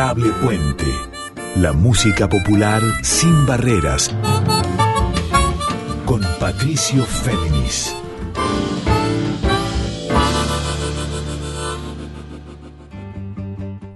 Adorable Puente. La música popular sin barreras. Con Patricio Féminis.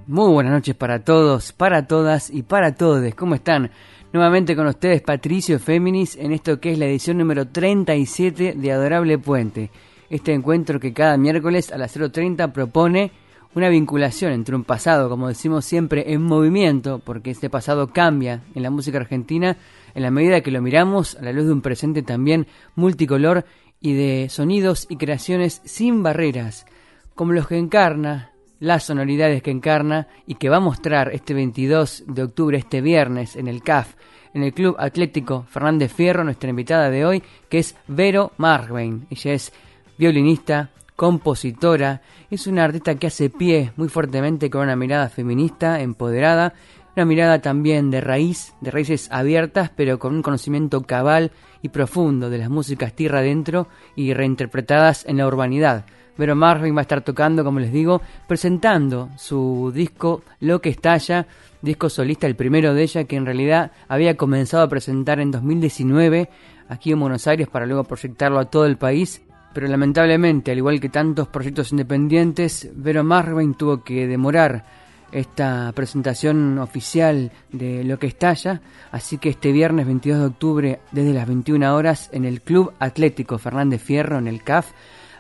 Muy buenas noches para todos, para todas y para todos. ¿Cómo están? Nuevamente con ustedes Patricio Féminis en esto que es la edición número 37 de Adorable Puente. Este encuentro que cada miércoles a las 0.30 propone una vinculación entre un pasado, como decimos siempre, en movimiento, porque este pasado cambia en la música argentina en la medida que lo miramos a la luz de un presente también multicolor y de sonidos y creaciones sin barreras, como los que encarna las sonoridades que encarna y que va a mostrar este 22 de octubre, este viernes, en el CAF, en el Club Atlético Fernández Fierro, nuestra invitada de hoy, que es Vero Margvein. Ella es violinista, compositora, es una artista que hace pie muy fuertemente con una mirada feminista, empoderada, una mirada también de raíz, de raíces abiertas, pero con un conocimiento cabal y profundo de las músicas tierra adentro y reinterpretadas en la urbanidad Vero Marvin va a estar tocando, como les digo, presentando su disco Lo que estalla, disco solista, el primero de ella, que en realidad había comenzado a presentar en 2019 aquí en Buenos Aires para luego proyectarlo a todo el país. Pero lamentablemente, al igual que tantos proyectos independientes, Vero Marvin tuvo que demorar esta presentación oficial de Lo que estalla, así que este viernes 22 de octubre desde las 21 horas en el Club Atlético Fernández Fierro, en el CAF,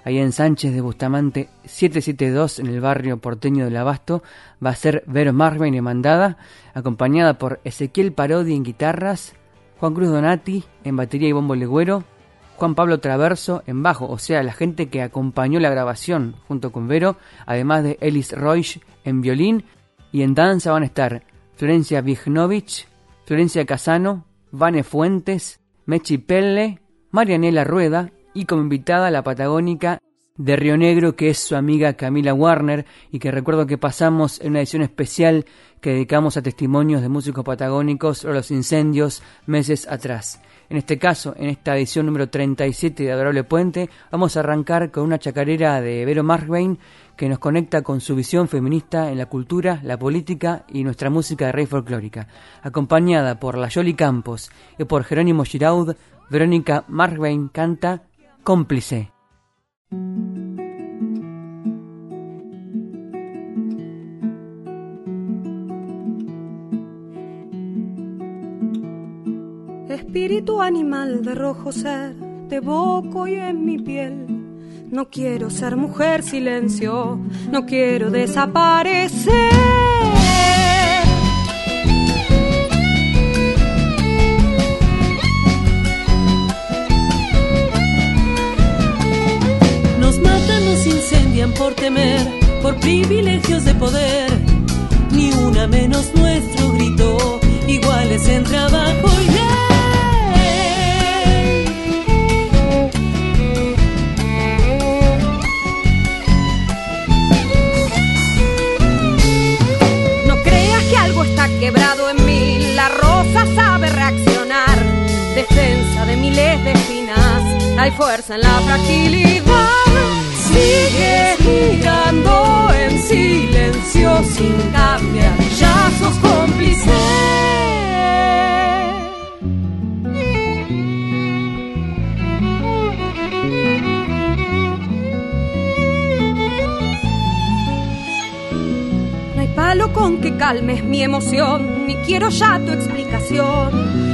ahí en Sánchez de Bustamante 772 en el barrio porteño del Abasto, va a ser Vero Marvin mandada, acompañada por Ezequiel Parodi en guitarras, Juan Cruz Donati en batería y bombo legüero, Juan Pablo Traverso en bajo, o sea, la gente que acompañó la grabación junto con Vero, además de Elis Royce en violín, y en danza van a estar Florencia Vignovich, Florencia Casano, Vane Fuentes, Mechi Pelle, Marianela Rueda y como invitada la patagónica de Río Negro, que es su amiga Camila Warner, y que recuerdo que pasamos en una edición especial que dedicamos a testimonios de músicos patagónicos o los incendios meses atrás. En este caso, en esta edición número 37 de Adorable Puente, vamos a arrancar con una chacarera de Vero Markbain que nos conecta con su visión feminista en la cultura, la política y nuestra música de rey folclórica. Acompañada por la Yoli Campos y por Jerónimo Giraud, Verónica Markbain canta cómplice. Espíritu animal de rojo ser, te evoco y en mi piel. No quiero ser mujer silencio, no quiero desaparecer. por temer, por privilegios de poder, ni una menos nuestro grito, iguales en trabajo y ley. Miles de espinas, hay fuerza en la fragilidad sigue girando en silencio sin cambiar, ya sos cómplice. Palo con que calmes mi emoción, ni quiero ya tu explicación.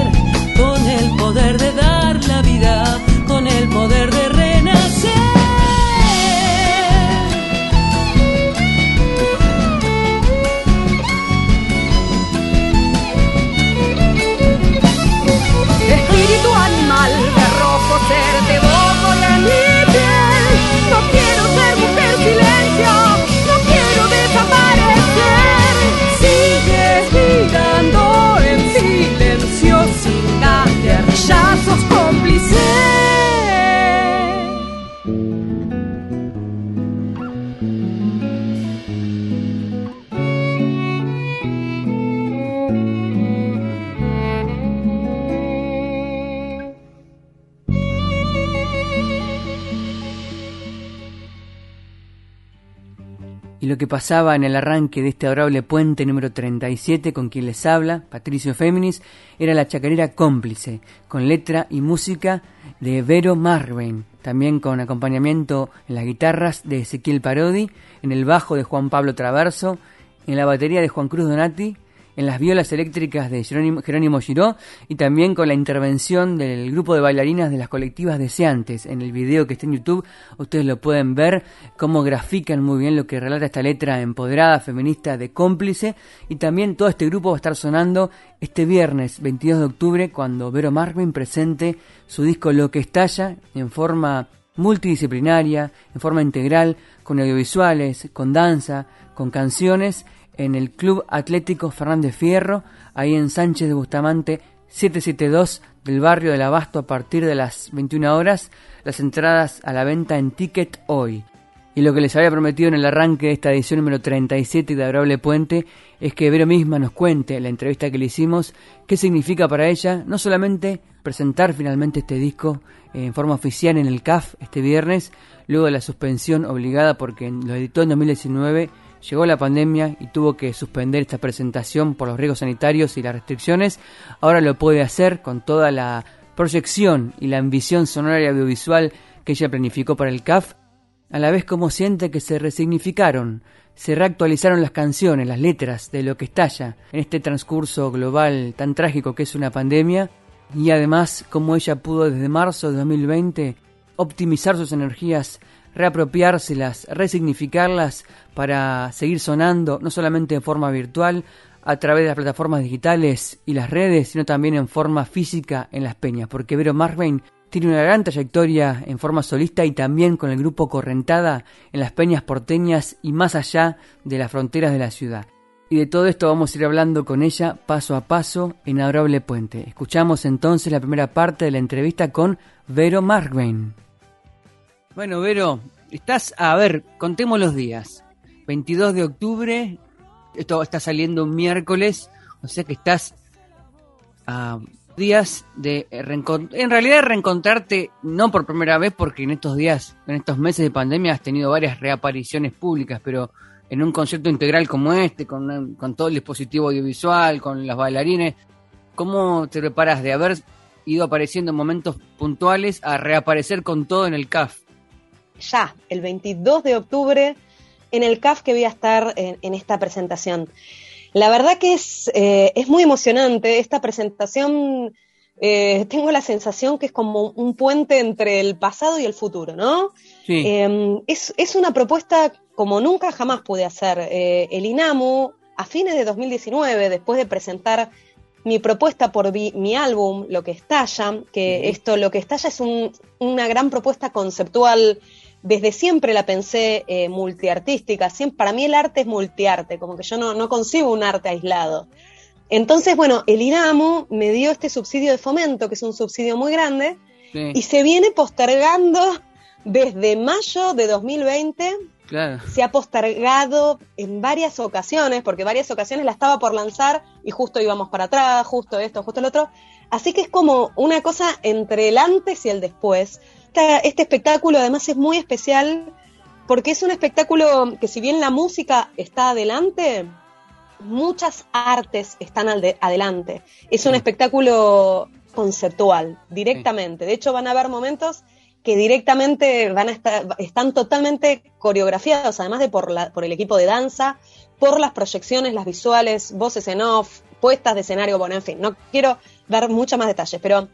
pasaba en el arranque de este adorable puente número 37 con quien les habla, Patricio Féminis, era la chacarera cómplice, con letra y música de Vero Marvin, también con acompañamiento en las guitarras de Ezequiel Parodi, en el bajo de Juan Pablo Traverso, en la batería de Juan Cruz Donati en las violas eléctricas de Jerónimo, Jerónimo Giró y también con la intervención del grupo de bailarinas de las colectivas deseantes. En el video que está en YouTube ustedes lo pueden ver, cómo grafican muy bien lo que relata esta letra empoderada, feminista, de cómplice. Y también todo este grupo va a estar sonando este viernes 22 de octubre cuando Vero Marvin presente su disco Lo que estalla en forma multidisciplinaria, en forma integral, con audiovisuales, con danza, con canciones en el Club Atlético Fernández Fierro, ahí en Sánchez de Bustamante 772 del barrio del Abasto a partir de las 21 horas, las entradas a la venta en Ticket hoy. Y lo que les había prometido en el arranque de esta edición número 37 de Adorable Puente es que Vero misma nos cuente en la entrevista que le hicimos qué significa para ella no solamente presentar finalmente este disco en forma oficial en el CAF este viernes, luego de la suspensión obligada porque lo editó en 2019 llegó la pandemia y tuvo que suspender esta presentación por los riesgos sanitarios y las restricciones, ahora lo puede hacer con toda la proyección y la ambición sonora y audiovisual que ella planificó para el CAF, a la vez como siente que se resignificaron, se reactualizaron las canciones, las letras de lo que estalla en este transcurso global tan trágico que es una pandemia, y además como ella pudo desde marzo de 2020 optimizar sus energías reapropiárselas, resignificarlas para seguir sonando, no solamente en forma virtual, a través de las plataformas digitales y las redes, sino también en forma física en las peñas, porque Vero Marvin tiene una gran trayectoria en forma solista y también con el grupo Correntada en las peñas porteñas y más allá de las fronteras de la ciudad. Y de todo esto vamos a ir hablando con ella paso a paso en Adorable Puente. Escuchamos entonces la primera parte de la entrevista con Vero Marvin. Bueno, Vero, estás, a ver, contemos los días. 22 de octubre, esto está saliendo miércoles, o sea que estás a días de reencontrar, en realidad reencontrarte no por primera vez, porque en estos días, en estos meses de pandemia has tenido varias reapariciones públicas, pero en un concierto integral como este, con, con todo el dispositivo audiovisual, con las bailarines, ¿cómo te preparas de haber ido apareciendo en momentos puntuales a reaparecer con todo en el CAF? Ya, el 22 de octubre, en el CAF que voy a estar en, esta presentación. La verdad que es, eh, es muy emocionante. Esta presentación, eh, tengo la sensación que es como un puente entre el pasado y el futuro, ¿no? Em, es, es, una propuesta como nunca jamás pude hacer. Eh, el INAMU, a fines de 2019, después de presentar mi propuesta por mi, álbum, Lo que estalla, que esto, Lo que estalla es un, una gran propuesta conceptual desde siempre la pensé eh, multiartística. Siempre, para mí el arte es multiarte, como que yo no, no concibo un arte aislado. Entonces, bueno, el INAMU me dio este subsidio de fomento, que es un subsidio muy grande, y se viene postergando desde mayo de 2020. Se ha postergado en varias ocasiones, porque varias ocasiones la estaba por lanzar y justo íbamos para atrás, justo esto, justo el otro. Así que es como una cosa entre el antes y el después este espectáculo además es muy especial porque es un espectáculo que si bien la música está adelante, muchas artes están adelante. Es un espectáculo conceptual, directamente. De hecho, van a haber momentos que directamente van a estar, están totalmente coreografiados, además de por, la, por el equipo de danza, por las proyecciones, las visuales, voces en off, puestas de escenario, bueno, en fin, no quiero dar muchos más detalles, pero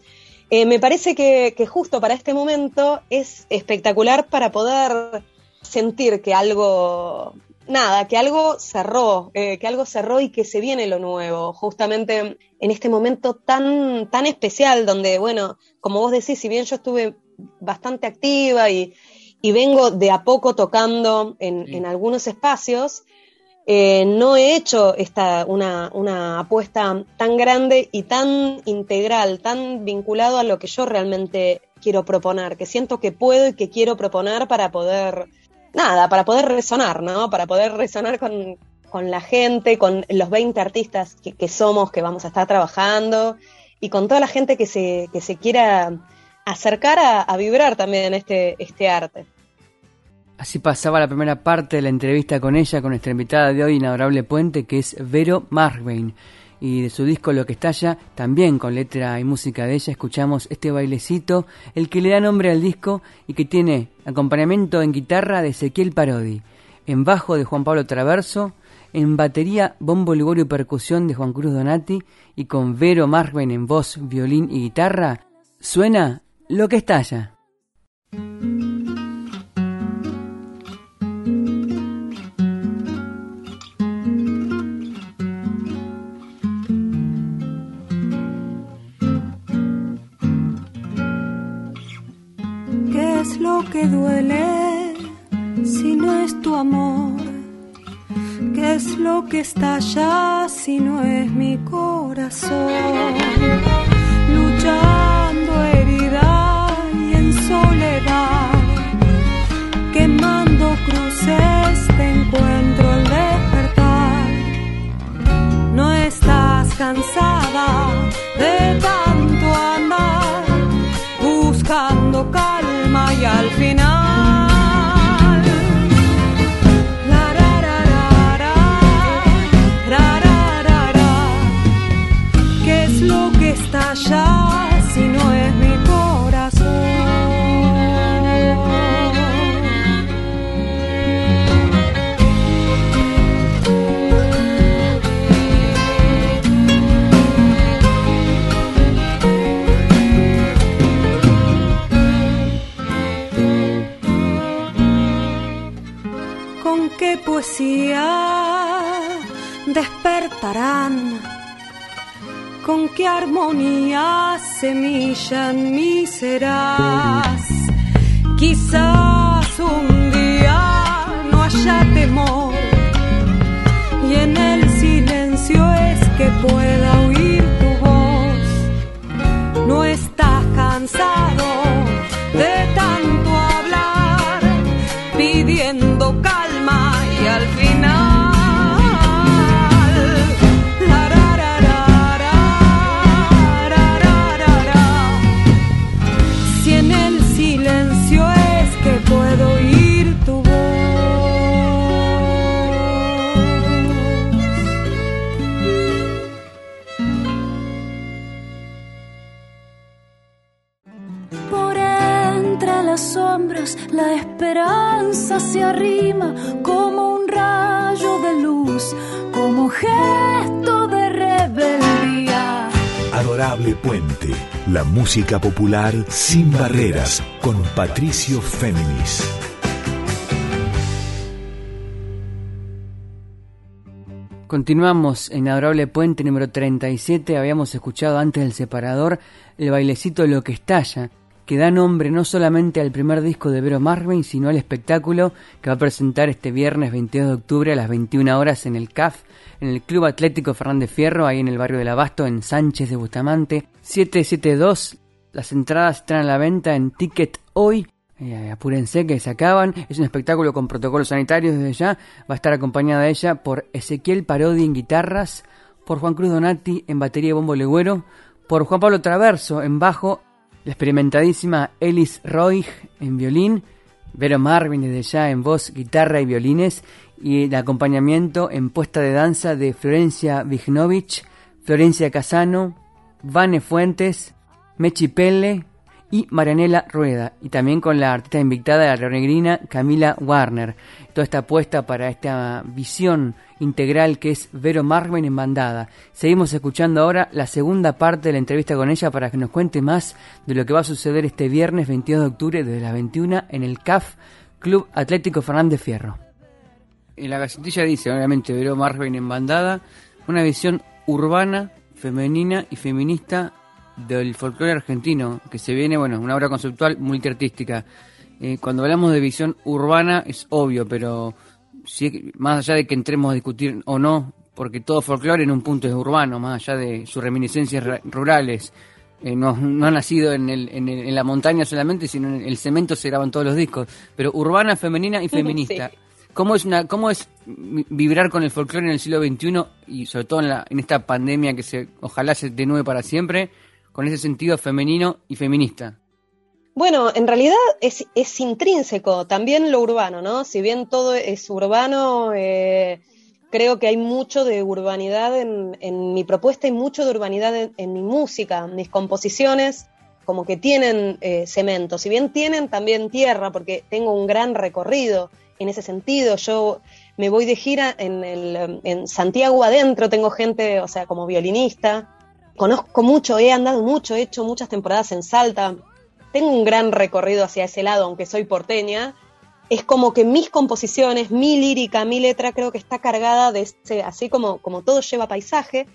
eh, me parece que, justo para este momento es espectacular para poder sentir que algo, nada, que algo cerró, eh, que algo cerró y que se viene lo nuevo, justamente en este momento tan, tan especial donde, bueno, como vos decís, si bien yo estuve bastante activa y, vengo de a poco tocando en, en algunos espacios, eh, no he hecho esta, una, una, apuesta tan grande y tan integral, tan vinculado a lo que yo realmente quiero proponer, que siento que puedo y que quiero proponer para poder, nada, para poder resonar, ¿no? Para poder resonar con, con la gente, con los 20 artistas que, somos, que vamos a estar trabajando y con toda la gente que se, que se quiera acercar a, a vibrar también este, este arte. Así pasaba la primera parte de la entrevista con ella, con nuestra invitada de hoy, Inadorable Puente, que es Vero Marvein. Y de su disco Lo que estalla, también con letra y música de ella, escuchamos este bailecito, el que le da nombre al disco y que tiene acompañamiento en guitarra de Ezequiel Parodi, en bajo de Juan Pablo Traverso, en batería, bombo, ligorio y percusión de Juan Cruz Donati y con Vero Marvein en voz, violín y guitarra, suena Lo que estalla. Lo que está allá si no es mi corazón? Con qué armonía semilla en mí serás. Quizás un día no haya temor y en el silencio es que pueda oír tu voz. No estás cansado de tanto hablar, pidiendo calma y al final. Se arrima como un rayo de luz, como gesto de rebeldía. Adorable Puente, la música popular sin barreras, con Patricio Féminis. Continuamos en Adorable Puente número 37. Habíamos escuchado antes del separador el bailecito Lo que estalla, que da nombre no solamente al primer disco de Vero Marvin, sino al espectáculo que va a presentar este viernes 22 de octubre a las 21 horas en el CAF, en el Club Atlético Fernández Fierro, ahí en el barrio del Abasto, en Sánchez de Bustamante. 772. Las entradas están a la venta en Ticket Hoy. Eh, apúrense que se acaban. Es un espectáculo con protocolos sanitarios desde ya. Va a estar acompañada ella por Ezequiel Parodi en guitarras, por Juan Cruz Donati en batería y bombo legüero, por Juan Pablo Traverso en bajo, la experimentadísima Elis Roig en violín, Vero Marvin desde ya en voz, guitarra y violines, y el acompañamiento en puesta de danza de Florencia Vignovich, Florencia Casano, Vane Fuentes, Mechi Pelle y Marianela Rueda, y también con la artista invitada de la Renegrina, Camila Warner. Toda esta apuesta para esta visión integral que es Vero Marvin en bandada. Seguimos escuchando ahora la segunda parte de la entrevista con ella para que nos cuente más de lo que va a suceder este viernes 22 de octubre desde las 21 en el CAF Club Atlético Fernández Fierro. En la gacetilla dice, obviamente, Vero Marvin en bandada, una visión urbana, femenina y feminista del folclore argentino, que se viene, bueno, una obra conceptual multiartística. Eh, cuando hablamos de visión urbana es obvio, pero si, más allá de que entremos a discutir o no, porque todo folclore en un punto es urbano, más allá de sus reminiscencias ra- rurales, eh, no, no ha nacido en, el, en, el- en la montaña solamente, sino en el cemento se graban todos los discos, pero urbana, femenina y feminista. Sí. ¿Cómo es, una, ¿Cómo es vi- vibrar con el folclore en el siglo XXI y sobre todo en, la, en esta pandemia que se ojalá se denue para siempre, con ese sentido femenino y feminista? Bueno, en realidad es, es, intrínseco, también lo urbano, ¿no? Si bien todo es urbano, eh, creo que hay mucho de urbanidad en, mi propuesta y mucho de urbanidad en, en, mi música, mis composiciones, como que tienen eh, cemento, si bien tienen también tierra, porque tengo un gran recorrido en ese sentido, yo me voy de gira en, el, en Santiago adentro, tengo gente, o sea, como violinista, conozco mucho, he andado mucho, he hecho muchas temporadas en Salta, tengo un gran recorrido hacia ese lado, aunque soy porteña, es como que mis composiciones, mi lírica, mi letra, creo que está cargada de ese, así como, como todo lleva paisaje,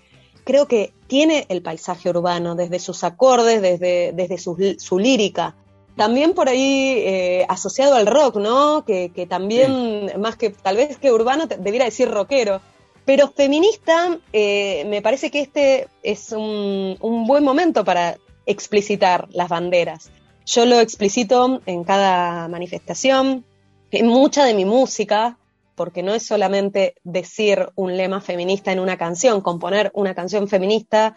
creo que tiene el paisaje urbano, desde sus acordes, desde, desde su, su lírica. También por ahí eh, asociado al rock, ¿no? Que, que también, sí. más que tal vez que urbano, debiera decir rockero. Pero feminista, eh, me parece que este es un, buen momento para explicitar las banderas. Yo lo explicito en cada manifestación, en mucha de mi música, porque no es solamente decir un lema feminista en una canción, componer una canción feminista,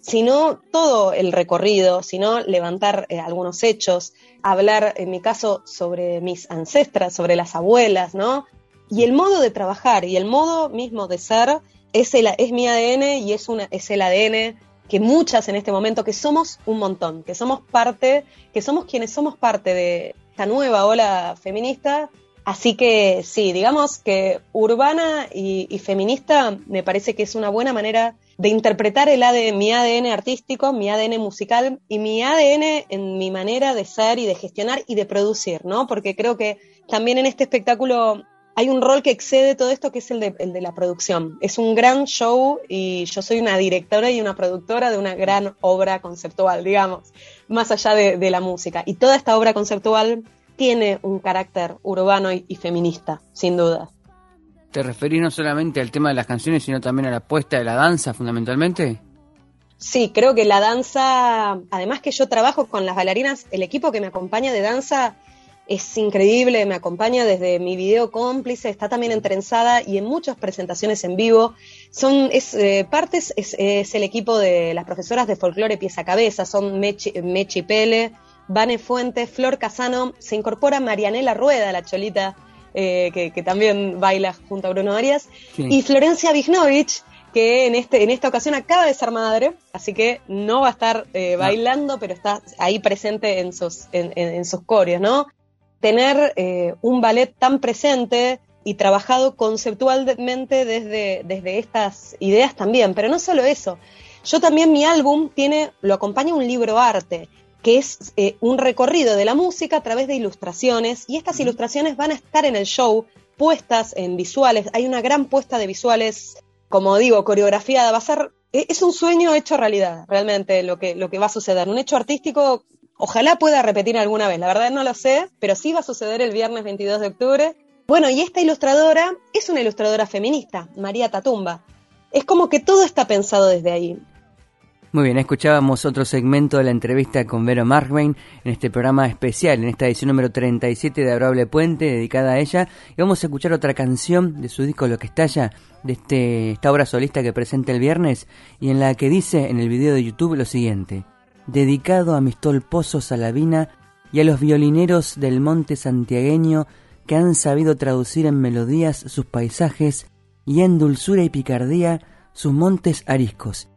sino todo el recorrido, sino levantar eh, algunos hechos, hablar, en mi caso, sobre mis ancestras, sobre las abuelas, ¿no? Y el modo de trabajar y el modo mismo de ser es, el, es mi ADN y es, una, es el ADN que muchas en este momento, que somos un montón, que somos parte, que somos quienes somos parte de esta nueva ola feminista. Así que sí, digamos que urbana y, y feminista me parece que es una buena manera de interpretar el ADN, mi ADN artístico, mi ADN musical y mi ADN en mi manera de ser y de gestionar y de producir, ¿no? Porque creo que también en este espectáculo hay un rol que excede todo esto, que es el de, el de, la producción. Es un gran show y yo soy una directora y una productora de una gran obra conceptual, digamos, más allá de, de la música. Y toda esta obra conceptual tiene un carácter urbano y, y, feminista, sin duda. ¿Te referís no solamente al tema de las canciones, sino también a la puesta de la danza, fundamentalmente? Sí, creo que la danza, además que yo trabajo con las bailarinas, el equipo que me acompaña de danza es increíble, me acompaña desde mi video cómplice, está también entrenzada y en muchas presentaciones en vivo. Son es, eh, partes, es, es, el equipo de las profesoras de folclore pieza cabeza, son Mechi, Mechi Pele, Vane Fuentes, Flor Casano, se incorpora Marianela Rueda, la cholita eh, que, que, también baila junto a Bruno Arias, sí. y Florencia Vignovich, que en, este, en esta ocasión acaba de ser madre, así que no va a estar eh, bailando, no. pero está ahí presente en sus, en, en, en sus coreos, ¿no? Tener eh, un ballet tan presente y trabajado conceptualmente desde, desde estas ideas también. Pero no solo eso, yo también mi álbum tiene, lo acompaña un libro arte, que es eh, un recorrido de la música a través de ilustraciones, y estas ilustraciones van a estar en el show puestas en visuales. Hay una gran puesta de visuales, como digo, coreografiada. Va a ser, e, es un sueño hecho realidad, realmente, lo que, lo que va a suceder. Un hecho artístico Ojalá pueda repetir alguna vez, la verdad no lo sé, pero sí va a suceder el viernes 22 de octubre. Bueno, y esta ilustradora es una ilustradora feminista, María Tatumba. Es como que todo está pensado desde ahí. Muy bien, escuchábamos otro segmento de la entrevista con Vero Markwain en este programa especial, en esta edición número 37 de Adorable Puente, dedicada a ella. Y vamos a escuchar otra canción de su disco Lo que estalla, de este, esta obra solista que presenta el viernes, y en la que dice en el video de YouTube lo siguiente dedicado a mis tolposos Salavina y a los violineros del monte santiagueño que han sabido traducir en melodías sus paisajes y en dulzura y picardía sus montes ariscos.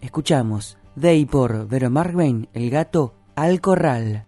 Escuchamos de y por Vero Markwain, el gato al corral.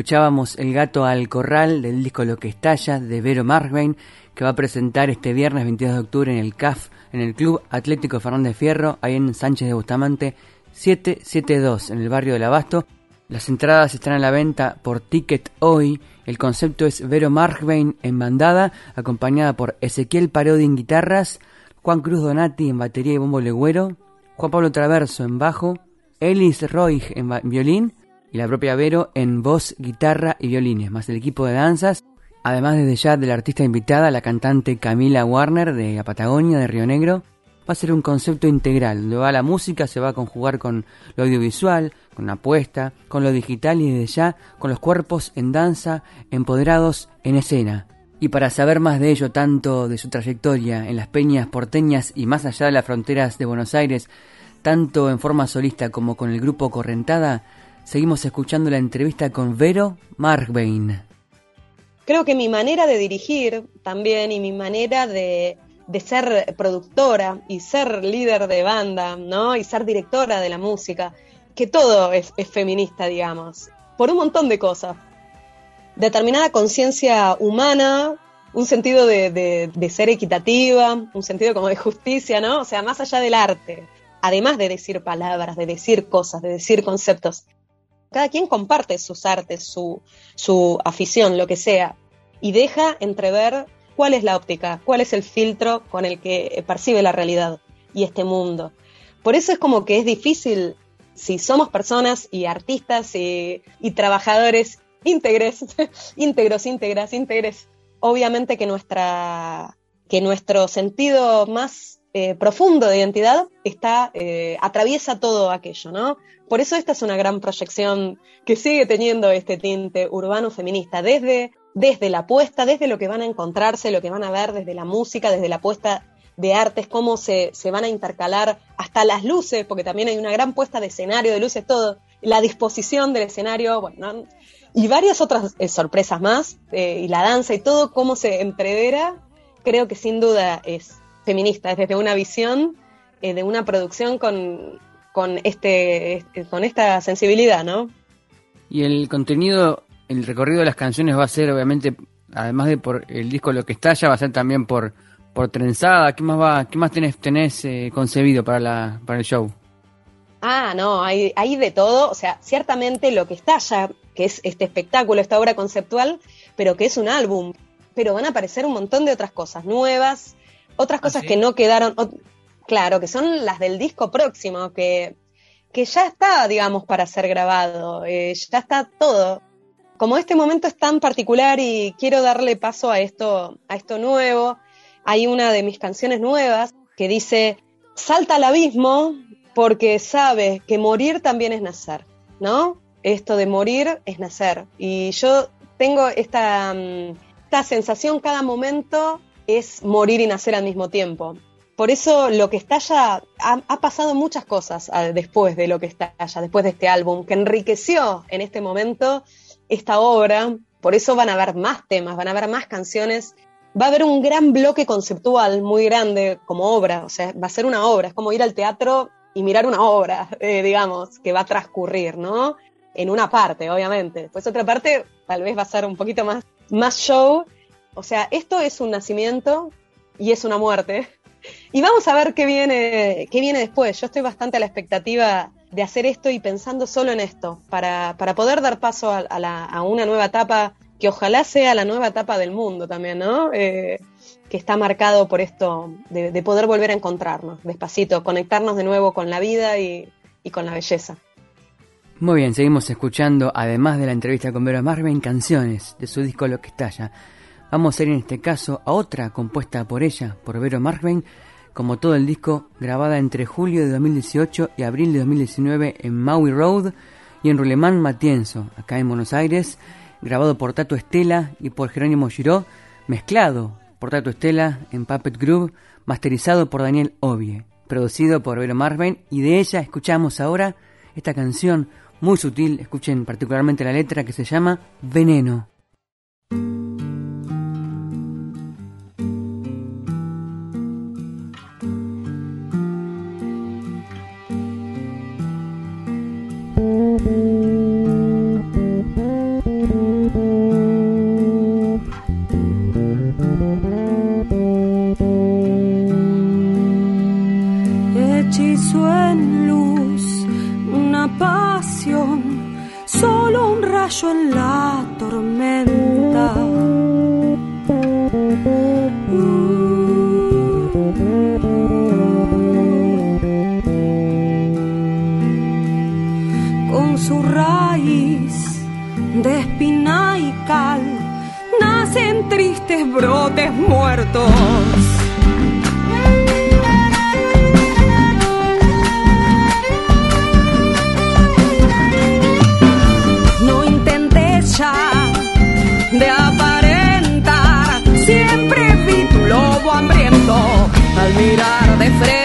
Escuchábamos El gato al corral del disco Lo que estalla de Vero Markbein que va a presentar este viernes 22 de octubre en el CAF, en el Club Atlético Fernández Fierro, ahí en Sánchez de Bustamante 772, en el barrio del Abasto. Las entradas están a la venta por Ticket Hoy. El concepto es Vero Markbein en bandada, acompañada por Ezequiel Parodi en guitarras, Juan Cruz Donati en batería y bombo legüero, Juan Pablo Traverso en bajo, Elis Roig en violín y la propia Vero en voz, guitarra y violines, más el equipo de danzas. Además desde ya de la artista invitada, la cantante Camila Warner de la Patagonia, de Río Negro, va a ser un concepto integral, donde va la música, se va a conjugar con lo audiovisual, con la apuesta, con lo digital y desde ya con los cuerpos en danza, empoderados en escena. Y para saber más de ello, tanto de su trayectoria en las peñas porteñas y más allá de las fronteras de Buenos Aires, tanto en forma solista como con el grupo Correntada, seguimos escuchando la entrevista con Vero Markbein. Creo que mi manera de dirigir también y mi manera de, de ser productora y ser líder de banda, ¿no? Y ser directora de la música, que todo es, es feminista, digamos, por un montón de cosas determinada conciencia humana, un sentido de, ser equitativa, un sentido como de justicia, ¿no? O sea, más allá del arte, además de decir palabras, de decir cosas, de decir conceptos. Cada quien comparte sus artes, su, su afición, lo que sea, y deja entrever cuál es la óptica, cuál es el filtro con el que percibe la realidad y este mundo. Por eso es como que es difícil, si somos personas y artistas y, trabajadores íntegres, íntegros, íntegras, íntegres. Obviamente que, nuestra, que nuestro sentido más eh, profundo de identidad está, eh, atraviesa todo aquello, ¿no? Por eso esta es una gran proyección que sigue teniendo este tinte urbano feminista, desde, desde la apuesta, desde lo que van a encontrarse, lo que van a ver, desde la música, desde la apuesta de artes, cómo se, se van a intercalar hasta las luces, porque también hay una gran puesta de escenario, de luces, todo, la disposición del escenario, y varias otras eh, sorpresas más, y la danza y todo, cómo se entrevera, creo que sin duda es feminista, es desde una visión eh, de una producción con, con, este, con esta sensibilidad, ¿no? Y el contenido, el recorrido de las canciones va a ser obviamente, además de por el disco Lo que está, ya va a ser también por, por trenzada, ¿qué más va, qué más tenés, tenés concebido para, la, para el show? Ah, no, hay, hay de todo, o sea, ciertamente lo que está ya que es este espectáculo, esta obra conceptual, pero que es un álbum. Pero van a aparecer un montón de otras cosas nuevas, otras ¿Ah, cosas que no quedaron, claro, que son las del disco próximo, que, que ya está, digamos, para ser grabado, eh, ya está todo. Como este momento es tan particular y quiero darle paso a esto, a esto nuevo, hay una de mis canciones nuevas que dice, salta al abismo porque sabe que morir también es nacer, ¿no? esto de morir es nacer. Y yo tengo esta, mm, esta sensación cada momento es morir y nacer al mismo tiempo. Por eso lo que estalla, ha, ha pasado muchas cosas ah, después de lo que estalla, después de este álbum, que enriqueció en este momento esta obra. Por eso van a haber más temas, van a haber más canciones. Va a haber un gran bloque conceptual muy grande como obra, o sea, va a ser una obra, es como ir al teatro y mirar una obra, eh, digamos, que va a transcurrir, ¿no? en una parte, obviamente. Pues otra parte tal vez va a ser un poquito más, más show. O sea, esto es un nacimiento y es una muerte. Y vamos a ver qué viene, qué viene después. Yo estoy bastante a la expectativa de hacer esto y pensando solo en esto, para, para poder dar paso a, la, una nueva etapa que ojalá sea la nueva etapa del mundo también, ¿no? Eh, que está marcado por esto de, de, poder volver a encontrarnos despacito, conectarnos de nuevo con la vida y, y con la belleza. Muy bien, seguimos escuchando, además de la entrevista con Vera Marvin, canciones de su disco Lo que estalla. Vamos a ir en este caso a otra compuesta por ella, por Vero Marvin, como todo el disco, grabada entre julio de 2018 y abril de 2019 en Maui Road y en Rulemán Matienzo, acá en Buenos Aires, grabado por Tato Estela y por Jerónimo Giró, mezclado por Tato Estela en Puppet Groove, masterizado por Daniel Ovie, producido por Vero Marvin y de ella escuchamos ahora esta canción muy sutil, escuchen particularmente la letra que se llama Veneno. En la tormenta. Con su raíz de espina y cal, nacen tristes brotes muertos. Mirar de frente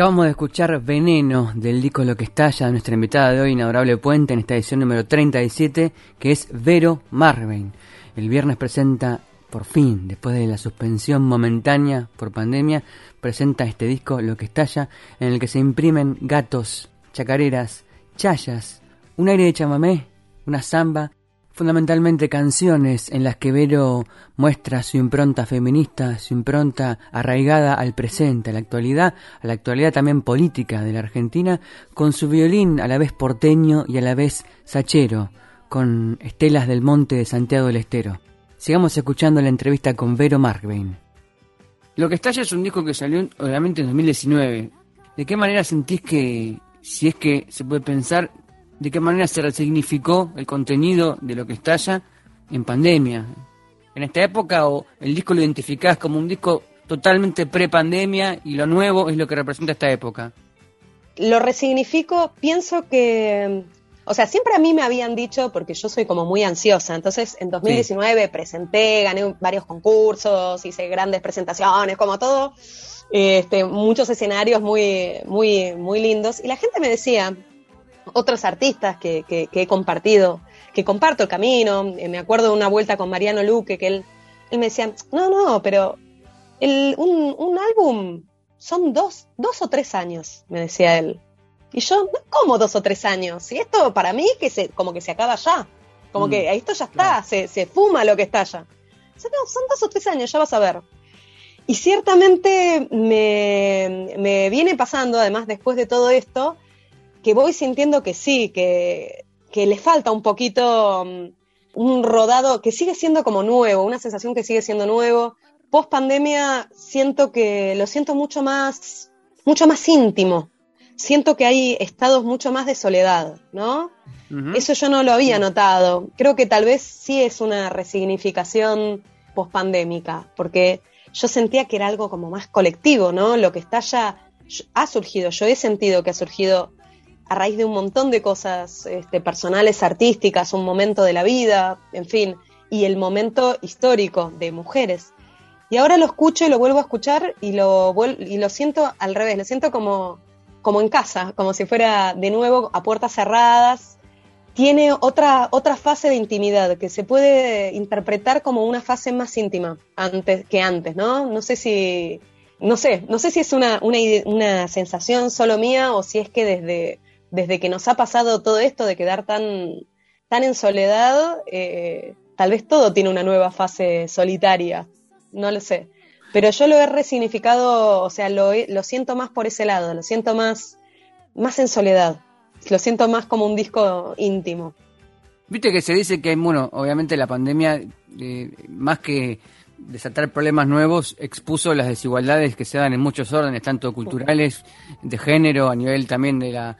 Acabamos de escuchar Veneno del disco Lo que estalla, nuestra invitada de hoy, Inadorable Puente, en esta edición número 37, que es Vero Marvein. El viernes presenta, por fin, después de la suspensión momentánea por pandemia, presenta este disco Lo que estalla, en el que se imprimen gatos, chacareras, chayas, un aire de chamamé, una samba, fundamentalmente canciones en las que Vero muestra su impronta feminista, su impronta arraigada al presente, a la actualidad, a la actualidad también política de la Argentina, con su violín a la vez porteño y a la vez sachero, con estelas del monte de Santiago del Estero. Sigamos escuchando la entrevista con Vero Markbein. Lo que estalla es un disco que salió obviamente en 2019. ¿De qué manera sentís que, si es que se puede pensar, de qué manera se resignificó el contenido de lo que estalla en pandemia? En esta época o el disco lo identificás como un disco totalmente pre-pandemia y lo nuevo es lo que representa esta época. Lo resignifico, pienso que, o sea, siempre a mí me habían dicho, porque yo soy como muy ansiosa, entonces en 2019 presenté, gané varios concursos, hice grandes presentaciones, como todo, este, muchos escenarios muy, muy, muy lindos, y la gente me decía, otros artistas que, que, que he compartido, que comparto el camino, eh, me acuerdo de una vuelta con Mariano Luque, que él, él me decía, no, no, pero el, un, un álbum son dos, dos o tres años, me decía él. Y yo, ¿cómo dos o tres años? Y esto para mí que se, como que se acaba ya. Como Mm, que esto ya está, claro. se, se fuma lo que está ya. Dice, no, son dos o tres años, ya vas a ver. Y ciertamente me, me viene pasando, además, después de todo esto, que voy sintiendo que sí, que, que le falta un poquito mm, un rodado que sigue siendo como nuevo, una sensación que sigue siendo nuevo. Post pandemia siento que lo siento mucho más, mucho más íntimo. Siento que hay estados mucho más de soledad, ¿no? Eso yo no lo había notado. Creo que tal vez sí es una resignificación pospandémica, porque yo sentía que era algo como más colectivo, ¿no? Lo que está ya ha surgido, yo he sentido que ha surgido a raíz de un montón de cosas este, personales, artísticas, un momento de la vida, en fin, y el momento histórico de mujeres. Y ahora lo escucho y lo vuelvo a escuchar y lo, y lo siento al revés, lo siento como, como en casa, como si fuera de nuevo a puertas cerradas, tiene otra, otra fase de intimidad que se puede interpretar como una fase más íntima antes que antes, ¿no? No sé si, no sé, no sé si es una, una, una sensación solo mía o si es que desde, desde que nos ha pasado todo esto de quedar tan, tan en soledad, eh, tal vez todo tiene una nueva fase solitaria, no lo sé. Pero yo lo he resignificado, o sea, lo, lo siento más por ese lado, lo siento más, más en soledad, lo siento más como un disco íntimo. Viste que se dice que, bueno, obviamente la pandemia, eh, más que desatar problemas nuevos, expuso las desigualdades que se dan en muchos órdenes, tanto culturales, de género, a nivel también de la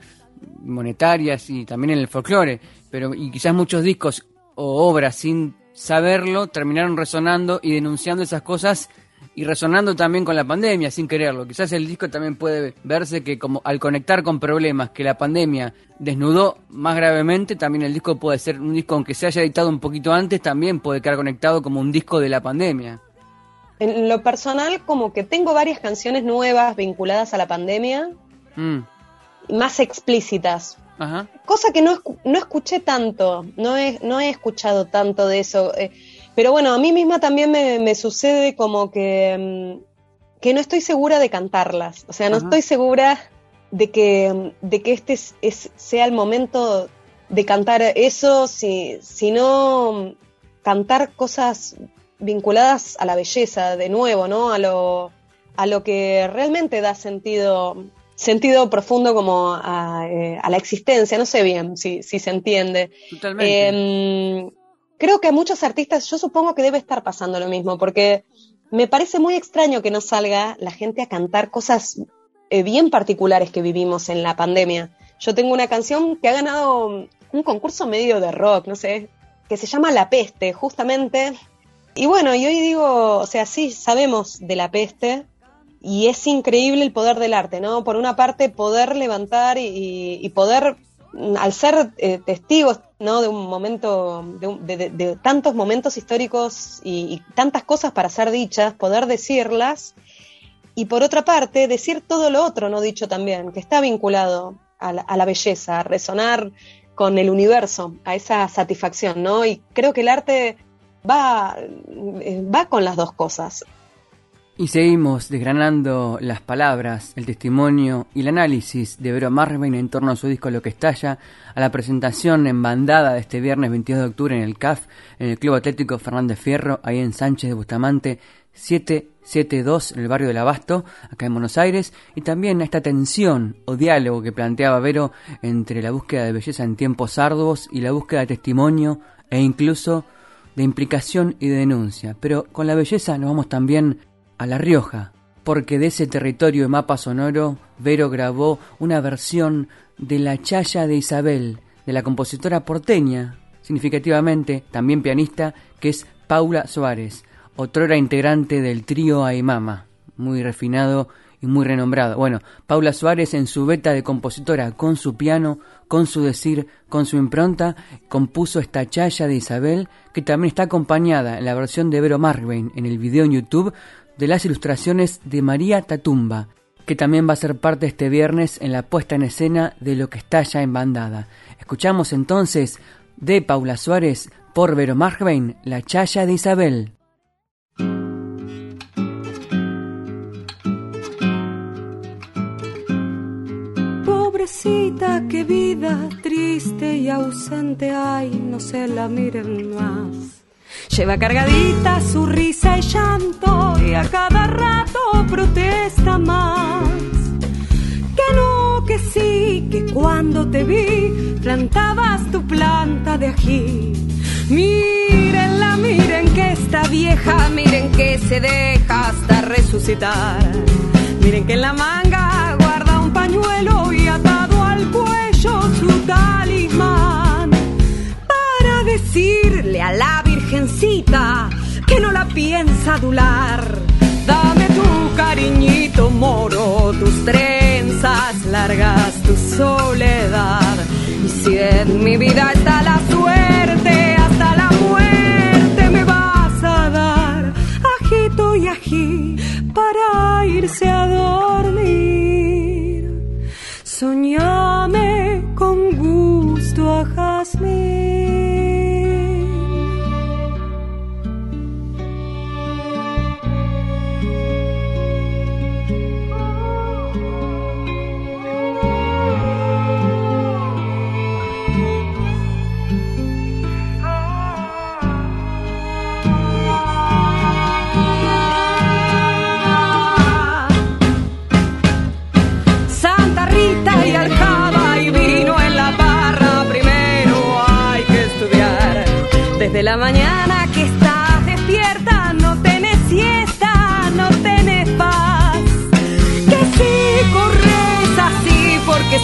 monetarias y también en el folclore. Pero, y quizás muchos discos o obras sin saberlo terminaron resonando y denunciando esas cosas y resonando también con la pandemia sin quererlo. Quizás el disco también puede verse que como al conectar con problemas que la pandemia desnudó más gravemente, también el disco puede ser un disco aunque se haya editado un poquito antes, también puede quedar conectado como un disco de la pandemia. En lo personal, como que tengo varias canciones nuevas vinculadas a la pandemia, mm. Más explícitas. Cosa que no, no escuché tanto, no he, no he escuchado tanto de eso. Eh, pero bueno, a mí misma también me, sucede como que, mm, que no estoy segura de cantarlas. O sea, no estoy segura de que, de que este es, sea el momento de cantar eso, si, sino cantar cosas vinculadas a la belleza, de nuevo, ¿no? A lo, a lo que realmente da sentido, sentido profundo como a, eh, la existencia. No sé bien si, si se entiende. Totalmente. Em, creo que a muchos artistas, yo supongo que debe estar pasando lo mismo, porque me parece muy extraño que no salga la gente a cantar cosas eh, bien particulares que vivimos en la pandemia. Yo tengo una canción que ha ganado un concurso medio de rock, no sé, que se llama La Peste, justamente. Y bueno, y hoy digo, o sea, sí, sabemos de la peste, y es increíble el poder del arte, ¿no? Por una parte, poder levantar y poder al ser eh, testigos ¿no? de un momento, de, tantos momentos históricos y, tantas cosas para ser dichas, poder decirlas, y por otra parte, decir todo lo otro no dicho también, que está vinculado a la, a la belleza, a resonar con el universo, a esa satisfacción, ¿no? Y creo que el arte va, eh, va con las dos cosas. Y seguimos desgranando las palabras, el testimonio y el análisis de Vero Marvin en torno a su disco Lo que estalla, a la presentación en bandada de este viernes 22 de octubre en el CAF, en el Club Atlético Fernández Fierro, ahí en Sánchez de Bustamante 772, en el barrio del Abasto, acá en Buenos Aires, y también a esta tensión o diálogo que planteaba Vero entre la búsqueda de belleza en tiempos arduos y la búsqueda de testimonio e incluso de implicación y de denuncia. Pero con la belleza nos vamos también a La Rioja, porque de ese territorio de mapa sonoro, Vero grabó una versión de La Chaya de Isabel, de la compositora porteña, significativamente también pianista, que es Paula Suárez, otrora integrante del trío Aymama, muy refinado y muy renombrado. Bueno, Paula Suárez en su beta de compositora, con su piano, con su decir, con su impronta, compuso esta chaya de Isabel, que también está acompañada en la versión de Vero Marvin en el video en YouTube de las ilustraciones de María Tatumba, que también va a ser parte este viernes en la puesta en escena de lo que está ya en bandada. Escuchamos entonces de Paula Suárez por Vero Marvein, La Chaya de Isabel. Pobrecita, qué vida triste y ausente, ay, no se la miren más. Lleva cargadita su risa y llanto y a cada rato protesta más. Que no, que sí, que cuando te vi plantabas tu planta de ají. Mírenla, miren que está vieja, miren que se deja hasta resucitar. Miren que en la manga guarda un pañuelo y atado al cuello su talismán. Para decirle a la que no la piensa adular. Dame tu cariñito moro, tus trenzas largas, tu soledad. Y si en mi vida está la suerte,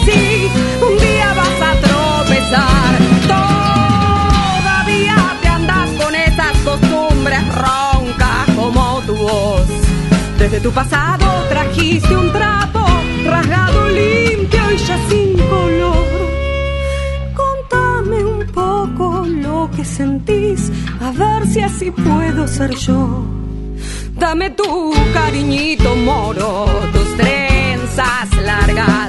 sí, un día vas a tropezar. Todavía te andas con esas costumbres roncas como tu voz. Desde tu pasado trajiste un trapo rasgado limpio y ya sin color. Contame un poco lo que sentís, a ver si así puedo ser yo. Dame tu cariñito moro, tus trenzas largas,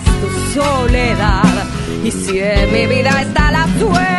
Y si en mi vida está la suerte,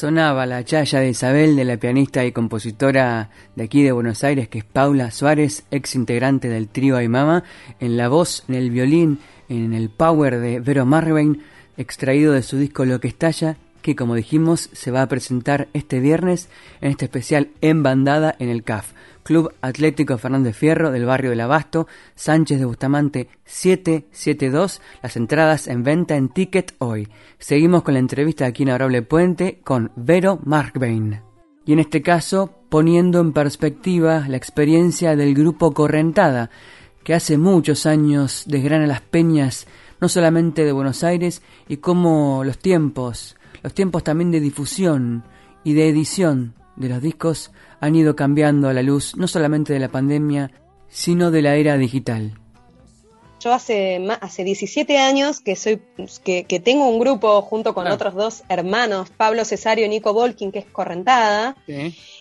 Sonaba la chaya de Isabel, de la pianista y compositora de aquí de Buenos Aires, que es Paula Suárez, ex integrante del trío Aymama, en la voz, en el violín, en el power de Vero Marvein, extraído de su disco Lo que estalla, que como dijimos se va a presentar este viernes en este especial en bandada en el CAF. Club Atlético Fernández Fierro del barrio del Abasto, Sánchez de Bustamante 772, las entradas en venta en Ticket hoy. Seguimos con la entrevista aquí en Adorable Puente con Vero Markbein. Y en este caso, poniendo en perspectiva la experiencia del grupo Correntada, que hace muchos años desgrana las peñas no solamente de Buenos Aires y cómo los tiempos, los tiempos también de difusión y de edición de los discos han ido cambiando a la luz no solamente de la pandemia, sino de la era digital. Yo hace, hace 17 años que, soy, que, que tengo un grupo junto con Ah. otros dos hermanos, Pablo Cesario y Nico Volkin, que es Correntada.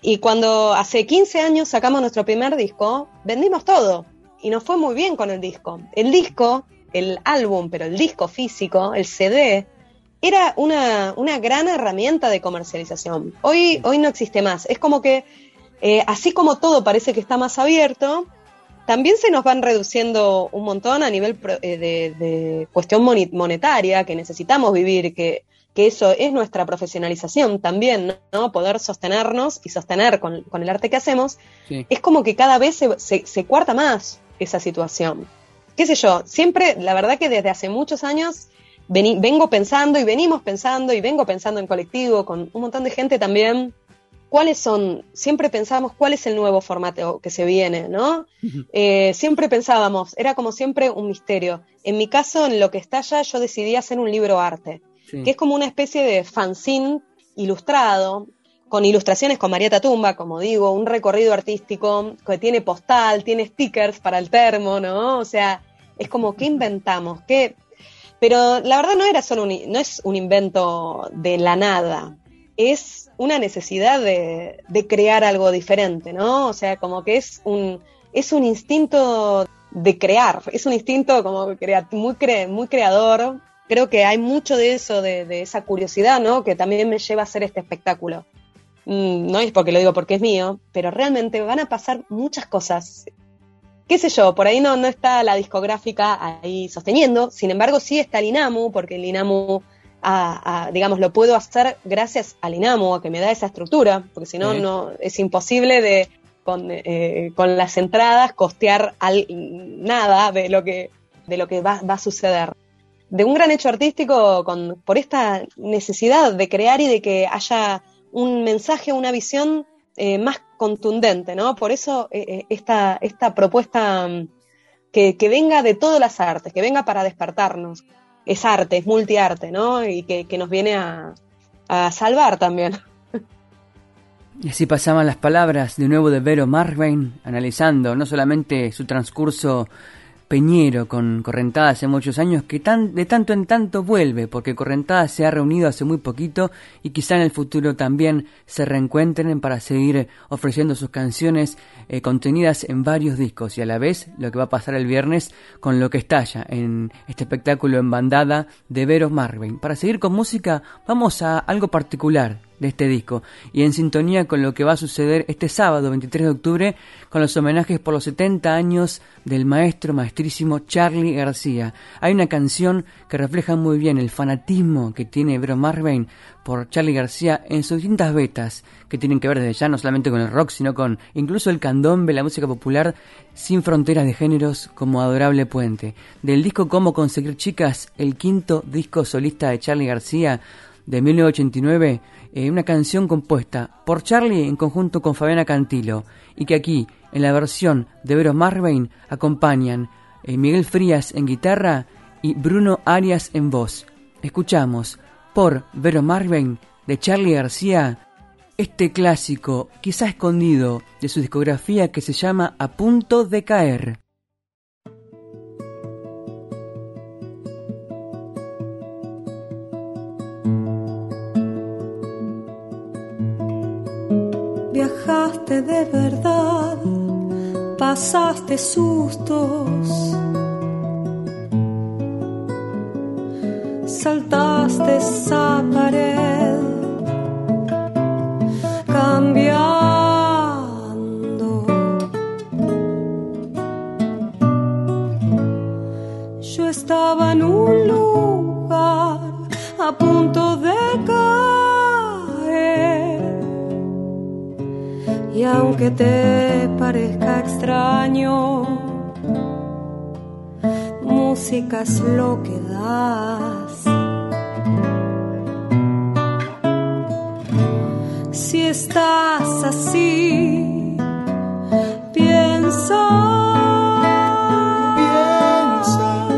Y cuando hace 15 años sacamos nuestro primer disco, vendimos todo. Y nos fue muy bien con el disco. El disco, el álbum, pero el disco físico, el CD, era una, una gran herramienta de comercialización. Hoy, hoy no existe más. Es como que, eh, así como todo parece que está más abierto, también se nos van reduciendo un montón a nivel pro- eh, de, de cuestión monetaria, que necesitamos vivir, que, que eso es nuestra profesionalización también, ¿no? Poder sostenernos y sostener con, con el arte que hacemos. Sí. Es como que cada vez se, se, se cuarta más esa situación. Qué sé yo, siempre, la verdad que desde hace muchos años vengo pensando y venimos pensando y vengo pensando en colectivo con un montón de gente también. ¿Cuáles son? Siempre pensamos cuál es el nuevo formato que se viene, ¿no? Eh, siempre pensábamos, era como siempre un misterio. En mi caso, en lo que estalla, yo decidí hacer un libro arte, Sí. que es como una especie de fanzine ilustrado, con ilustraciones con Marieta Tumba, como digo, un recorrido artístico que tiene postal, tiene stickers para el termo, ¿no? O sea, es como, ¿qué inventamos? ¿Qué? Pero la verdad no era solo un, no es un invento de la nada, es una necesidad de, crear algo diferente, ¿no? O sea, como que es un, es un instinto de crear, es un instinto como crea- muy, cre- muy creador. Creo que hay mucho de eso, de, de esa curiosidad, ¿no? Que también me lleva a hacer este espectáculo. Mm, No es porque lo digo porque es mío, pero realmente van a pasar muchas cosas. Qué sé yo, por ahí no, no está la discográfica ahí sosteniendo, sin embargo sí está el INAMU, porque el INAMU, a- a, digamos, lo puedo hacer gracias al INAMU, a que me da esa estructura, porque si no, Sí. no es imposible de con, eh, con las entradas costear al, nada de lo que, de lo que va, va a suceder. De un gran hecho artístico con, por esta necesidad de crear y de que haya un mensaje, una visión eh, más contundente, ¿no? Por eso eh, eh, esta, esta propuesta mm, que, que venga de todas las artes, que venga para despertarnos. Es arte, es multiarte, ¿no? Y que, que nos viene a, a salvar también. Y así pasaban las palabras de nuevo de Vero Marvein, analizando no solamente su transcurso peñero con Correntada hace muchos años, que tan, de tanto en tanto vuelve, porque Correntada se ha reunido hace muy poquito y quizá en el futuro también se reencuentren para seguir ofreciendo sus canciones eh, contenidas en varios discos y a la vez lo que va a pasar el viernes con lo que estalla en este espectáculo en bandada de Vero Marvein. Para seguir con música vamos a algo particular de este disco y en sintonía con lo que va a suceder este sábado 23 de octubre con los homenajes por los 70 años del maestro maestrísimo Charlie García. Hay una canción que refleja muy bien el fanatismo que tiene Bro Marvin por Charlie García en sus distintas vetas que tienen que ver desde ya no solamente con el rock sino con incluso el candombe, la música popular sin fronteras de géneros como Adorable Puente. Del disco Cómo conseguir chicas, el quinto disco solista de Charlie García de 1989, eh, una canción compuesta por Charlie en conjunto con Fabiana Cantilo y que aquí, en la versión de Vero Marvin, acompañan eh, Miguel Frías en guitarra y Bruno Arias en voz. Escuchamos por Vero Marvin de Charlie García este clásico, quizá escondido, de su discografía que se llama A punto de caer. De verdad, pasaste sustos, saltaste esa pared. Cambiando. Yo estaba en un lugar a punto de Y aunque te parezca extraño, música es lo que das. si estás así, piensa. Piensa,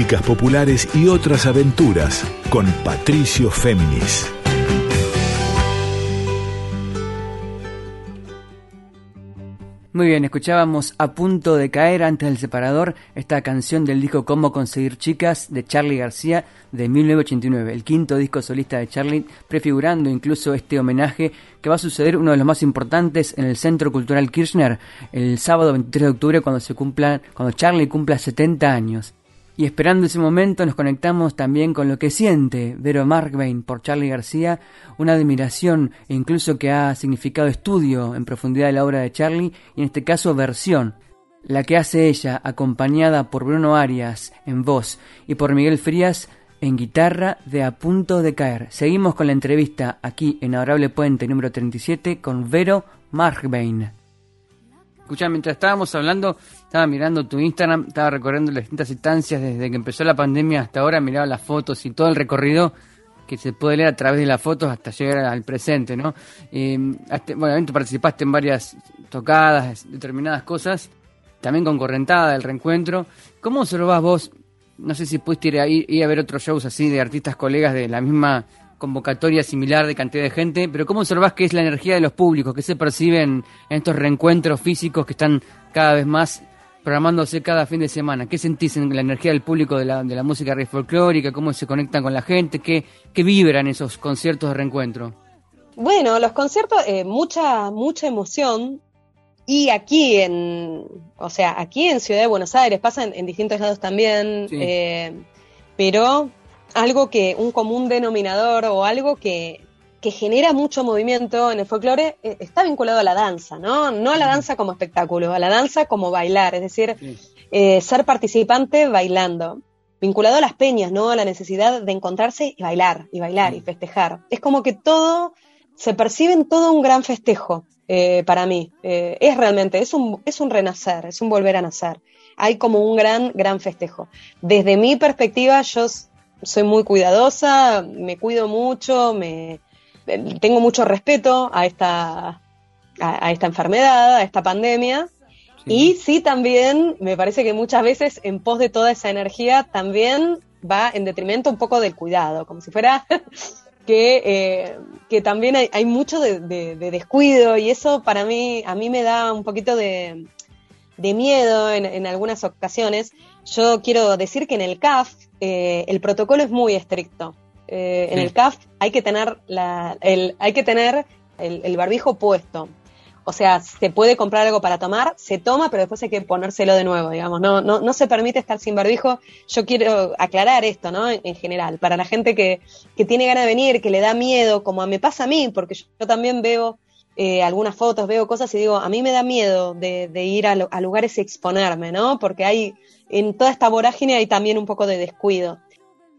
Músicas populares y otras aventuras con Patricio Féminis. Muy bien, escuchábamos A punto de caer antes del separador esta canción del disco Cómo conseguir chicas de Charlie García de 1989, el quinto disco solista de Charlie, prefigurando incluso este homenaje que va a suceder uno de los más importantes en el Centro Cultural Kirchner el sábado 23 de octubre cuando se cumpla, cuando Charlie cumpla 70 años. Y esperando ese momento nos conectamos también con lo que siente Vero Markbain por Charlie García, una admiración e incluso que ha significado estudio en profundidad de la obra de Charlie y en este caso versión, la que hace ella acompañada por Bruno Arias en voz y por Miguel Frías en guitarra de A Punto de Caer. Seguimos con la entrevista aquí en Adorable Puente número 37 con Vero Markbain. Escucha, mientras estábamos hablando, estaba mirando tu Instagram, estaba recorriendo las distintas instancias desde que empezó la pandemia hasta ahora, miraba las fotos y todo el recorrido que se puede leer a través de las fotos hasta llegar al presente, ¿no? Eh, bueno, tú participaste en varias tocadas, determinadas cosas, también con Correntada, del reencuentro. ¿Cómo observás vos? No sé si pudiste ir a, ir a ver otros shows así de artistas colegas de la misma convocatoria similar de cantidad de gente, pero ¿cómo observás que es la energía de los públicos, que se perciben en estos reencuentros físicos que están cada vez más programándose cada fin de semana? ¿Qué sentís en la energía del público de la, de la música rey folclórica? ¿Cómo se conectan con la gente? ¿Qué, qué vibran esos conciertos de reencuentro? Bueno, los conciertos, eh, mucha, mucha emoción. Y aquí en, o sea, aquí en Ciudad de Buenos Aires, pasa en, distintos lados también, eh, pero algo que, un común denominador o algo que, que genera mucho movimiento en el folclore eh, está vinculado a la danza, ¿no? No a la danza como espectáculo, a la danza como bailar, es decir, eh, ser participante bailando. Vinculado a las peñas, ¿no? A la necesidad de encontrarse y bailar, y bailar, y festejar. Es como que todo, se percibe en todo un gran festejo eh, para mí. es realmente, es un, es un renacer, es un volver a nacer. Hay como un gran, gran festejo. Desde mi perspectiva, yo soy muy cuidadosa, me cuido mucho, me tengo mucho respeto a esta, a, esta enfermedad, a esta pandemia. Y sí, también me parece que muchas veces en pos de toda esa energía también va en detrimento un poco del cuidado, como si fuera que, eh, que también hay, hay mucho de, descuido y eso para mí, a mí me da un poquito de, de miedo en, en, algunas ocasiones. Yo quiero decir que en el CAF eh, el protocolo es muy estricto. Eh, en el CAF hay que tener, la, el, hay que tener el, barbijo puesto. O sea, se puede comprar algo para tomar, se toma, pero después hay que ponérselo de nuevo, digamos. No, no, no se permite estar sin barbijo. Yo quiero aclarar esto, ¿no? En, general, para la gente que, que, tiene ganas de venir, que le da miedo, como me pasa a mí, porque yo, también veo eh, algunas fotos, veo cosas y digo, a mí me da miedo de, de ir a, a, lugares y exponerme, ¿no? Porque hay, en toda esta vorágine hay también un poco de descuido.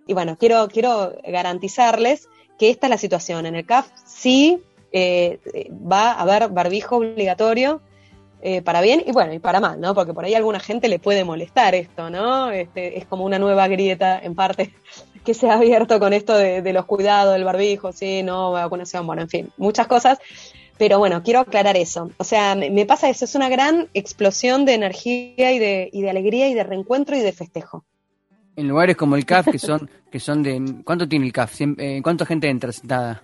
Y bueno, quiero, quiero garantizarles que esta es la situación. En el CAF sí eh, va a haber barbijo obligatorio eh, para bien y bueno, y para mal, ¿no? Porque por ahí a alguna gente le puede molestar esto, ¿no? Este, es como una nueva grieta en parte que se ha abierto con esto de, los cuidados del barbijo, sí, no, vacunación, bueno, en fin, muchas cosas. Pero bueno, quiero aclarar eso. O sea, me, pasa eso, es una gran explosión de energía y de, y de alegría y de reencuentro y de festejo. En lugares como el CAF, que son, que son de... ¿Cuánto tiene el CAF? Eh, ¿Cuánta gente entra sentada?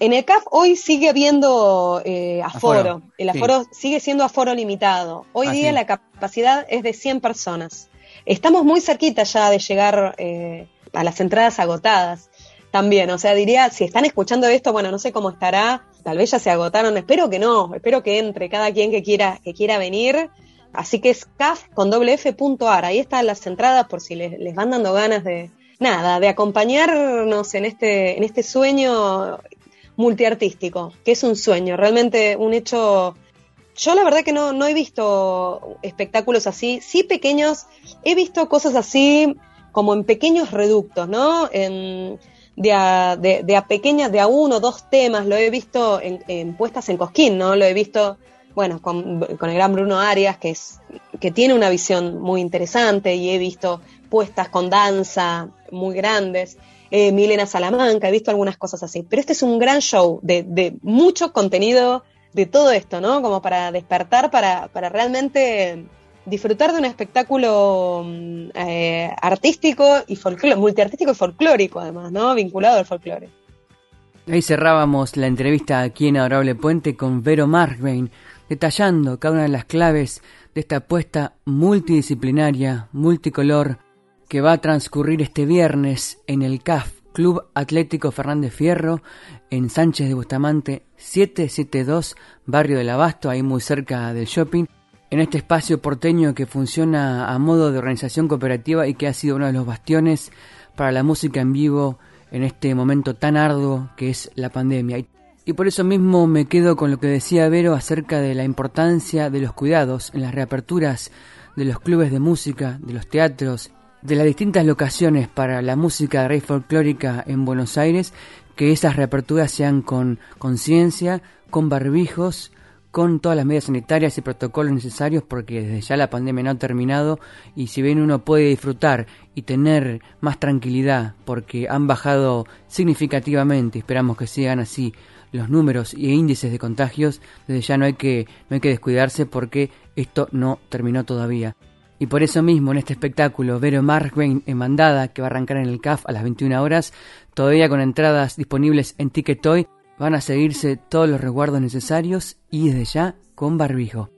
En el CAF hoy sigue habiendo eh, aforo. El aforo sigue siendo aforo limitado. Hoy ah, día la capacidad es de 100 personas. Estamos muy cerquita ya de llegar eh, a las entradas agotadas también. O sea, diría, si están escuchando esto, bueno, no sé cómo estará, tal vez ya se agotaron, espero que no, espero que entre cada quien que quiera, que quiera venir. Así que es caf con doble F.ar, ahí están las entradas por si les, les, van dando ganas de, nada, de acompañarnos en este, en este sueño multiartístico, que es un sueño, realmente un hecho yo la verdad que no, no he visto espectáculos así, sí pequeños, he visto cosas así como en pequeños reductos, ¿no? En, de a, de, de a pequeñas, de a uno, dos temas, lo he visto en, puestas en Cosquín, ¿no? Lo he visto, bueno, con, con, el gran Bruno Arias, que, es, que tiene una visión muy interesante, y he visto puestas con danza muy grandes. Eh, Milena Salamanca, he visto algunas cosas así. Pero este es un gran show de, de mucho contenido de todo esto, ¿no? Como para despertar, para, para realmente disfrutar de un espectáculo mm, eh, artístico y folclórico, multiartístico y folclórico además, ¿no? Vinculado al folclore. Ahí cerrábamos la entrevista aquí en Adorable Puente con Vero Markbain, detallando cada una de las claves de esta apuesta multidisciplinaria, multicolor, que va a transcurrir este viernes en el CAF, Club Atlético Fernández Fierro, en Sánchez de Bustamante 772, barrio del Abasto, ahí muy cerca del shopping en este espacio porteño que funciona a modo de organización cooperativa y que ha sido uno de los bastiones para la música en vivo en este momento tan arduo que es la pandemia. Y por eso mismo me quedo con lo que decía Vero acerca de la importancia de los cuidados en las reaperturas de los clubes de música, de los teatros, de las distintas locaciones para la música rey folclórica en Buenos Aires, que esas reaperturas sean con conciencia, con barbijos, con todas las medidas sanitarias y protocolos necesarios porque desde ya la pandemia no ha terminado y si bien uno puede disfrutar y tener más tranquilidad porque han bajado significativamente, esperamos que sigan así los números y índices de contagios, desde ya no hay que no hay que descuidarse porque esto no terminó todavía. Y por eso mismo en este espectáculo Vero Markwain en Mandada, que va a arrancar en el CAF a las 21 horas, todavía con entradas disponibles en Ticketoy, Van a seguirse todos los resguardos necesarios y desde ya con barbijo.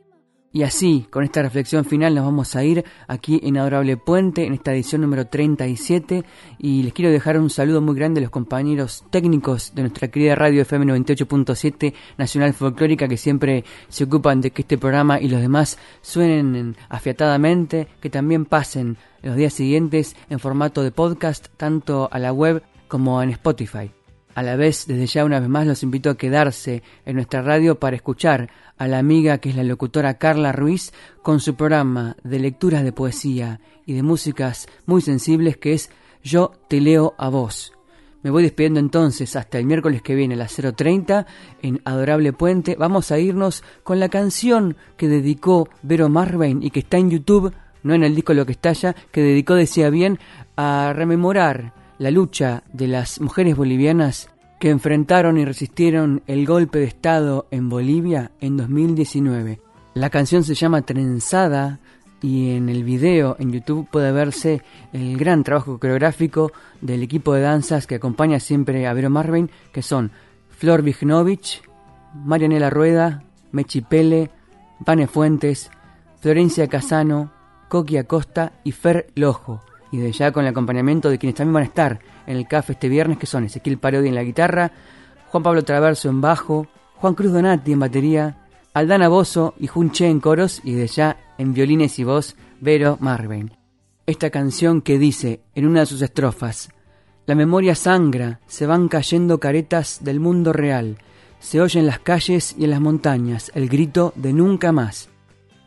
Y así, con esta reflexión final, nos vamos a ir aquí en Adorable Puente, en esta edición número 37. Y les quiero dejar un saludo muy grande a los compañeros técnicos de nuestra querida radio FM 98.7 Nacional Folclórica, que siempre se ocupan de que este programa y los demás suenen afiatadamente, que también pasen los días siguientes en formato de podcast, tanto a la web como en Spotify. A la vez, desde ya una vez más los invito a quedarse en nuestra radio para escuchar a la amiga que es la locutora Carla Ruiz con su programa de lecturas de poesía y de músicas muy sensibles que es Yo te leo a vos. Me voy despidiendo entonces hasta el miércoles que viene a las 0.30 en Adorable Puente. Vamos a irnos con la canción que dedicó Vero Marvain y que está en YouTube, no en el disco Lo que estalla, que dedicó, decía bien, a rememorar la lucha de las mujeres bolivianas que enfrentaron y resistieron el golpe de Estado en Bolivia en 2019. La canción se llama Trenzada y en el video en YouTube puede verse el gran trabajo coreográfico del equipo de danzas que acompaña siempre a Vero Marvin, que son Flor Vignovich, Marianela Rueda, Mechi Pele, Vane Fuentes, Florencia Casano, Coqui Acosta y Fer Lojo y de ya con el acompañamiento de quienes también van a estar en el CAF este viernes, que son Ezequiel Parodi en la guitarra, Juan Pablo Traverso en bajo, Juan Cruz Donati en batería, Aldana Bozo y Jun Che en coros y de ya en violines y voz, Vero Marvin. Esta canción que dice en una de sus estrofas, La memoria sangra, se van cayendo caretas del mundo real, se oye en las calles y en las montañas el grito de nunca más.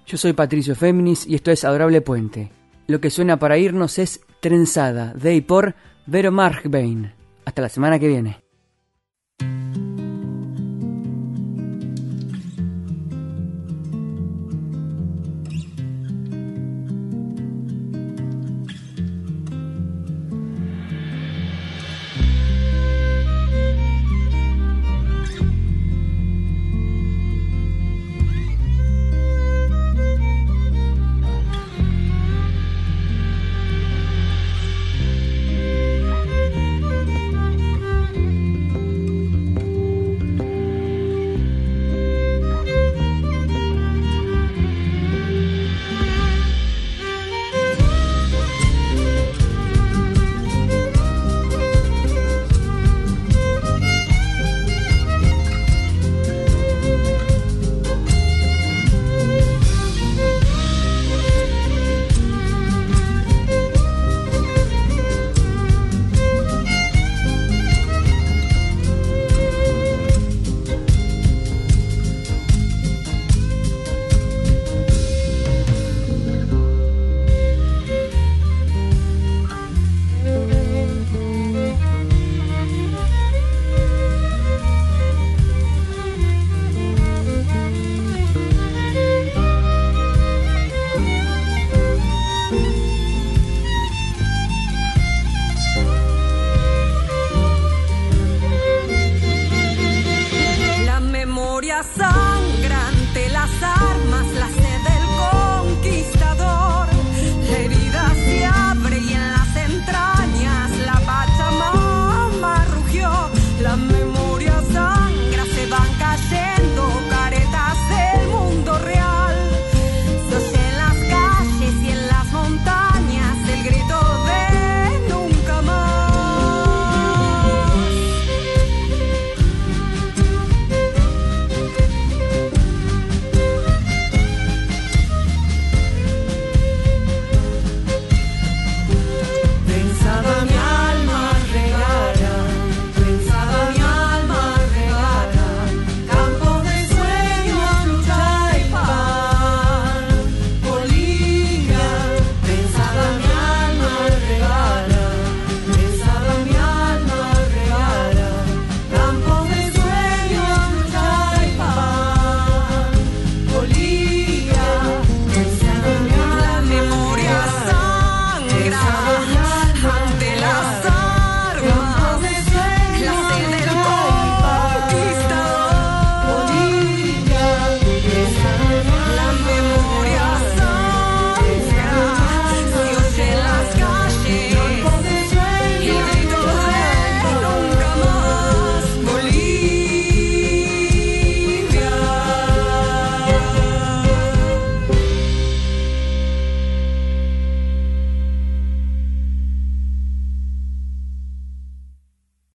Yo soy Patricio Féminis y esto es Adorable Puente. Lo que suena para irnos es Trenzada, de y por Vero Markbain. Hasta la semana que viene.